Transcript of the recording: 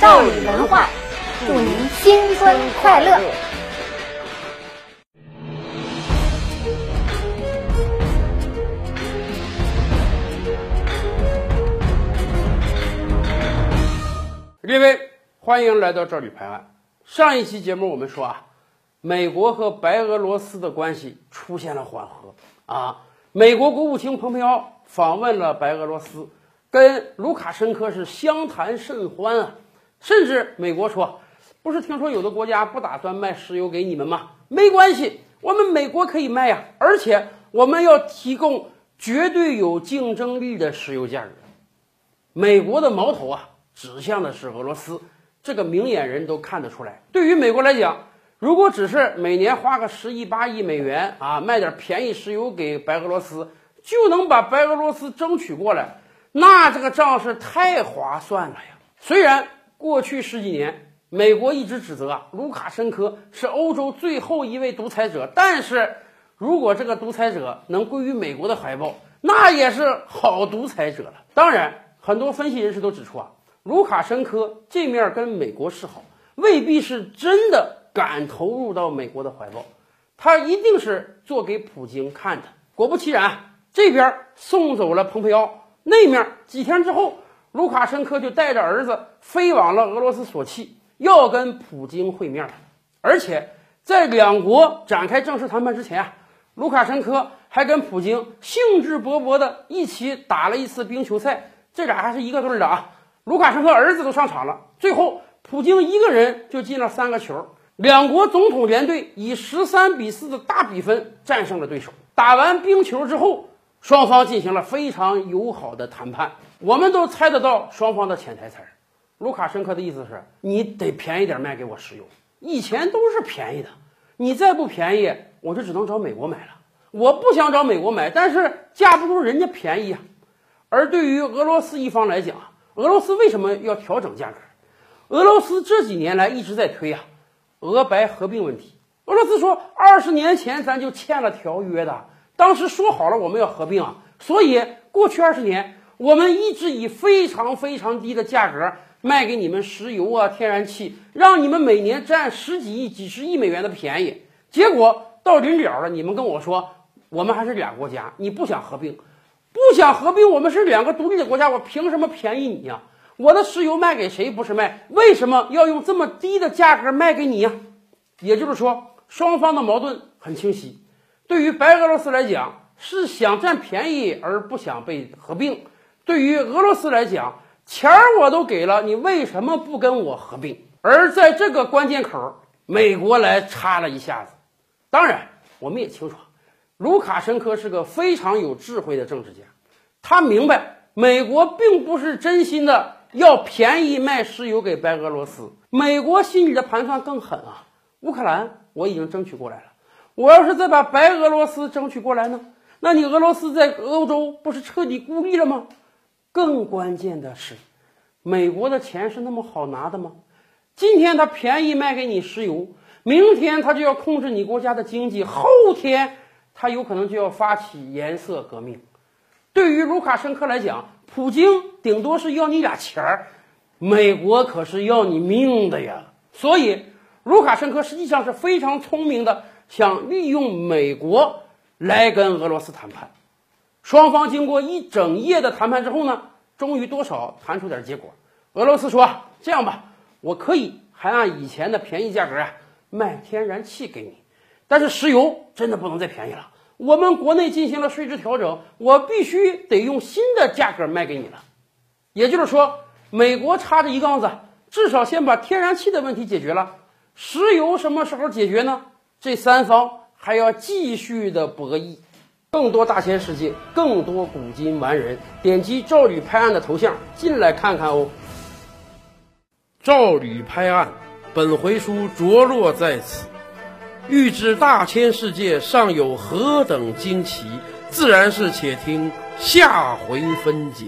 赵宇文化，祝您新春快乐！列位，欢迎来到这里拍案。上一期节目我们说啊，美国和白俄罗斯的关系出现了缓和啊。美国国务卿蓬佩奥访问了白俄罗斯，跟卢卡申科是相谈甚欢啊。甚至美国说，不是听说有的国家不打算卖石油给你们吗？没关系，我们美国可以卖呀，而且我们要提供绝对有竞争力的石油价格。美国的矛头啊，指向的是俄罗斯，这个明眼人都看得出来。对于美国来讲，如果只是每年花个十亿八亿美元啊，卖点便宜石油给白俄罗斯，就能把白俄罗斯争取过来，那这个账是太划算了呀。虽然过去十几年，美国一直指责，卢卡申科是欧洲最后一位独裁者，但是如果这个独裁者能归于美国的怀抱，那也是好独裁者了。当然。很多分析人士都指出啊，卢卡申科这面跟美国示好，未必是真的敢投入到美国的怀抱，他一定是做给普京看的。果不其然，这边送走了蓬佩奥，那面几天之后，卢卡申科就带着儿子飞往了俄罗斯索契，要跟普京会面。而且在两国展开正式谈判之前啊，卢卡申科还跟普京兴致勃勃的一起打了一次冰球赛。这俩还是一个队的啊！卢卡申科儿子都上场了，最后普京一个人就进了三个球，两国总统联队以十三比四的大比分战胜了对手。打完冰球之后，双方进行了非常友好的谈判。我们都猜得到双方的潜台词儿。卢卡申科的意思是你得便宜点卖给我石油，以前都是便宜的，你再不便宜，我就只能找美国买了。我不想找美国买，但是架不住人家便宜啊。而对于俄罗斯一方来讲，俄罗斯为什么要调整价格？俄罗斯这几年来一直在推啊，俄白合并问题。俄罗斯说，二十年前咱就签了条约的，当时说好了我们要合并啊，所以过去二十年我们一直以非常非常低的价格卖给你们石油啊、天然气，让你们每年占十几亿、几十亿美元的便宜。结果到临了了，你们跟我说，我们还是俩国家，你不想合并。不想合并，我们是两个独立的国家，我凭什么便宜你呀？我的石油卖给谁不是卖？为什么要用这么低的价格卖给你呀？也就是说，双方的矛盾很清晰。对于白俄罗斯来讲，是想占便宜而不想被合并；对于俄罗斯来讲，钱儿我都给了，你为什么不跟我合并？而在这个关键口，美国来插了一下子。当然，我们也清楚。卢卡申科是个非常有智慧的政治家，他明白美国并不是真心的要便宜卖石油给白俄罗斯，美国心里的盘算更狠啊！乌克兰我已经争取过来了，我要是再把白俄罗斯争取过来呢？那你俄罗斯在欧洲不是彻底孤立了吗？更关键的是，美国的钱是那么好拿的吗？今天他便宜卖给你石油，明天他就要控制你国家的经济，后天。他有可能就要发起颜色革命。对于卢卡申科来讲，普京顶多是要你俩钱儿，美国可是要你命的呀。所以，卢卡申科实际上是非常聪明的，想利用美国来跟俄罗斯谈判。双方经过一整夜的谈判之后呢，终于多少谈出点结果。俄罗斯说：“这样吧，我可以还按以前的便宜价格啊卖天然气给你。”但是石油真的不能再便宜了，我们国内进行了税制调整，我必须得用新的价格卖给你了。也就是说，美国插着一杠子，至少先把天然气的问题解决了，石油什么时候解决呢？这三方还要继续的博弈。更多大千世界，更多古今完人，点击赵吕拍案的头像进来看看哦。赵吕拍案，本回书着落在此。欲知大千世界尚有何等惊奇，自然是且听下回分解。